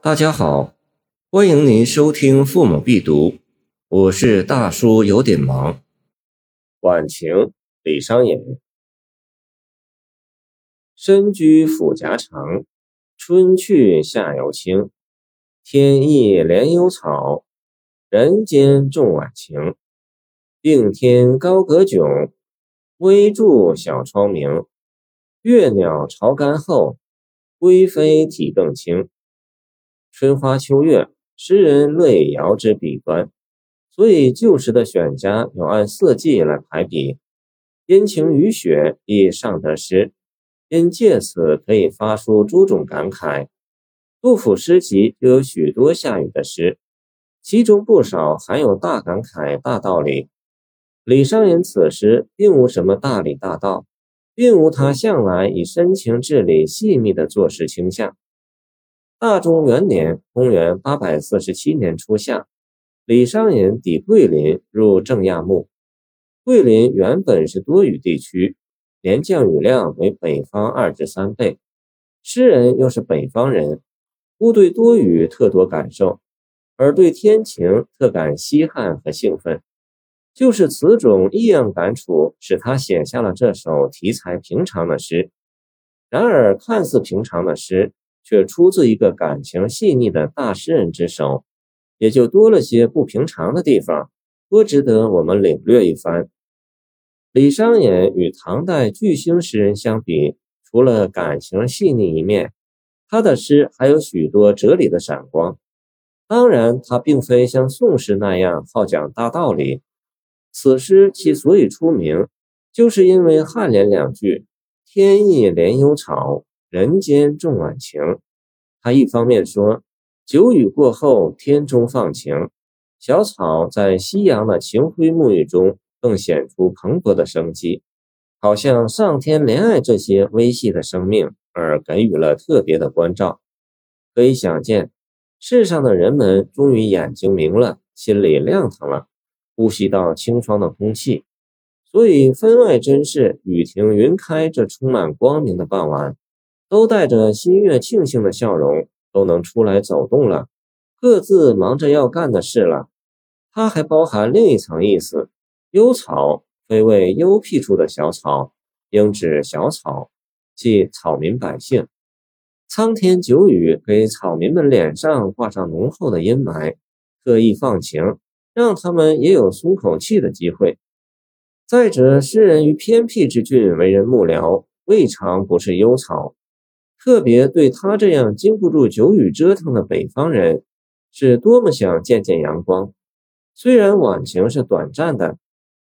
大家好，欢迎您收听《父母必读》，我是大叔，有点忙。晚晴，李商隐。身居府夹长，春去夏犹清。天意怜幽草，人间重晚晴。并天高阁迥，微柱小窗明。月鸟巢干后，归飞体更轻。春花秋月，诗人乐以遥之笔端，所以旧时的选家有按四季来排比。阴晴雨雪亦尚得诗，因借此可以发出诸种感慨。杜甫诗集就有许多下雨的诗，其中不少含有大感慨、大道理。李商隐此诗并无什么大理大道，并无他向来以深情至理、细密的做事倾向。大中元年（公元847年）初夏，李商隐抵桂林入正亚木。桂林原本是多雨地区，年降雨量为北方二至三倍。诗人又是北方人，故对多雨特多感受，而对天晴特感稀罕和兴奋。就是此种异样感触，使他写下了这首题材平常的诗。然而，看似平常的诗，却出自一个感情细腻的大诗人之手，也就多了些不平常的地方，多值得我们领略一番。李商隐与唐代巨星诗人相比，除了感情细腻一面，他的诗还有许多哲理的闪光。当然，他并非像宋诗那样好讲大道理。此诗其所以出名，就是因为颔联两句“天意怜幽草，人间重晚晴”。他一方面说久雨过后天中放晴，小草在夕阳的晴辉沐浴中更显出蓬勃的生机，好像上天怜爱这些微细的生命而给予了特别的关照。可以想见，世上的人们终于眼睛明了，心里亮堂了。呼吸到清爽的空气，所以分外珍视雨停云开这充满光明的傍晚，都带着心悦庆幸的笑容，都能出来走动了，各自忙着要干的事了。它还包含另一层意思：幽草非谓幽僻处的小草，应指小草，即草民百姓。苍天久雨给草民们脸上挂上浓厚的阴霾，特意放晴。让他们也有松口气的机会。再者，诗人于偏僻之郡为人幕僚，未尝不是幽草。特别对他这样经不住久雨折腾的北方人，是多么想见见阳光。虽然晚晴是短暂的，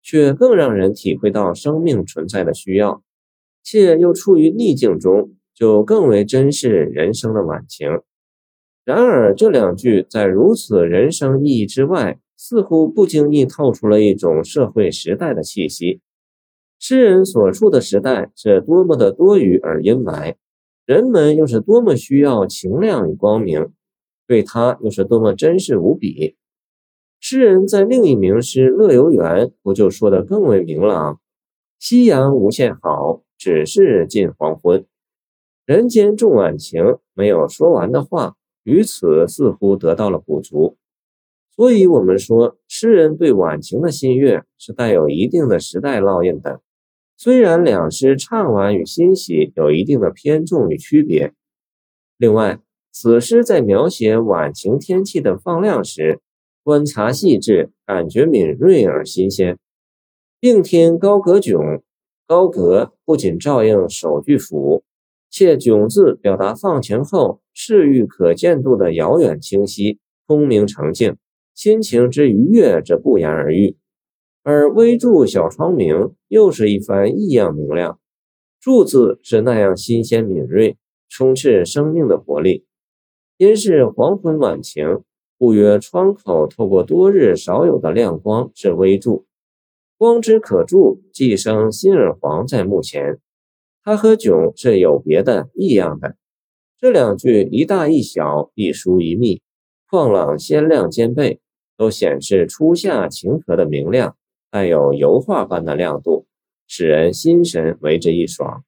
却更让人体会到生命存在的需要。且又处于逆境中，就更为珍视人生的晚晴。然而，这两句在如此人生意义之外。似乎不经意透出了一种社会时代的气息。诗人所处的时代是多么的多雨而阴霾，人们又是多么需要晴亮与光明，对他又是多么珍视无比。诗人在另一名诗《乐游原》不就说得更为明朗：“夕阳无限好，只是近黄昏。人间重晚晴。”没有说完的话，于此似乎得到了补足。所以，我们说，诗人对晚晴的心悦是带有一定的时代烙印的。虽然两诗唱完与欣喜有一定的偏重与区别。另外，此诗在描写晚晴天气的放亮时，观察细致，感觉敏锐而新鲜。并天高阁迥，高阁不仅照应首句符，且迥字表达放晴后视域可见度的遥远清晰、空明澄净。心情之愉悦，则不言而喻。而微柱小窗明，又是一番异样明亮。柱字是那样新鲜敏锐，充斥生命的活力。因是黄昏晚晴，故曰窗口透过多日少有的亮光是微柱。光之可注，既生心耳黄在目前。它和迥是有别的异样的。这两句一大一小，一疏一密，旷朗鲜亮兼备。都显示初夏晴和的明亮，带有油画般的亮度，使人心神为之一爽。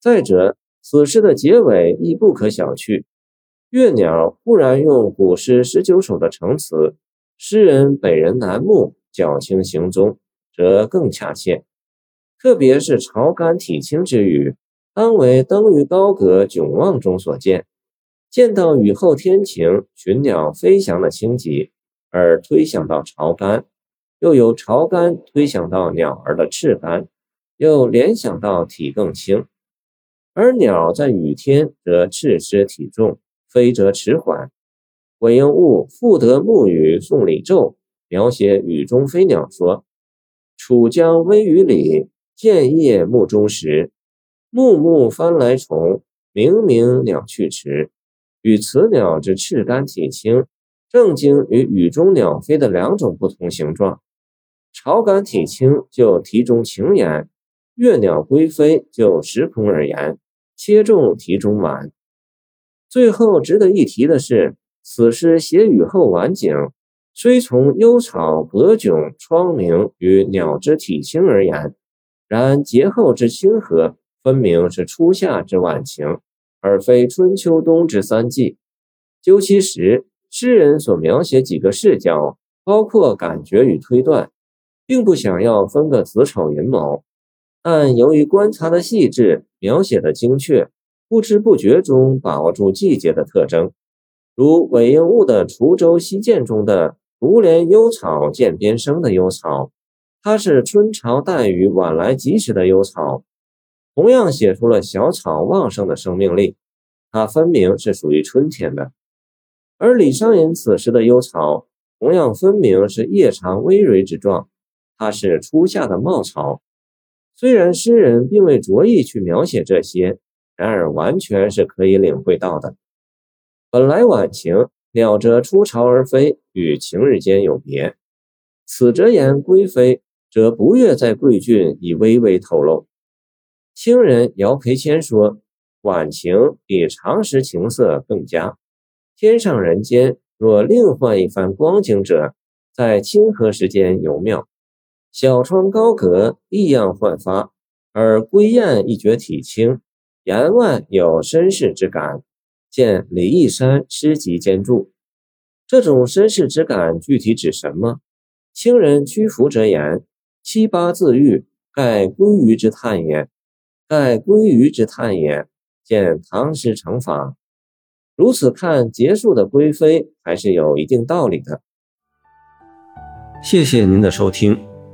再者，此诗的结尾亦不可小觑。月鸟固然用古诗十九首的成词，诗人北人南木，较轻行踪，则更恰切。特别是朝干体清之语，当为登于高阁迥望中所见。见到雨后天晴，群鸟飞翔的轻疾，而推想到朝干，又由朝干推想到鸟儿的翅干，又联想到体更轻。而鸟在雨天则翅失体重，飞则迟缓。韦应物《赋得暮雨送李胄》描写雨中飞鸟说：“楚江微雨里，见夜暮中时。暮暮翻来虫，明明鸟去迟。”与此鸟之翅干体轻，正经与雨中鸟飞的两种不同形状。朝感体轻就题中情言，月鸟归飞就时空而言，切中题中晚。最后值得一提的是，此诗写雨后晚景，虽从幽草阁迥窗明与鸟之体轻而言，然节后之清和，分明是初夏之晚晴。而非春秋冬之三季。究其实，诗人所描写几个视角，包括感觉与推断，并不想要分个子丑寅卯，但由于观察的细致，描写的精确，不知不觉中把握住季节的特征。如韦应物的《滁州西涧》中的“独怜幽草涧边生”的幽草，它是春潮带雨晚来及时的幽草。同样写出了小草旺盛的生命力，它分明是属于春天的；而李商隐此时的幽草，同样分明是叶长葳蕤之状，它是初夏的茂草。虽然诗人并未着意去描写这些，然而完全是可以领会到的。本来晚晴，鸟则出巢而飞，与晴日间有别；此则言归飞，则不悦在贵郡已微微透露。清人姚培谦说：“晚晴比常时晴色更佳。天上人间若另换一番光景者，在清河时间尤妙。小窗高阁，异样焕发；而归雁一绝体轻，言外有绅士之感。”见李义山诗集兼注。这种绅士之感具体指什么？清人屈服者言：“七八自喻，盖归于之叹也。”盖归于之叹也。见唐诗成法，如此看结束的归飞还是有一定道理的。谢谢您的收听，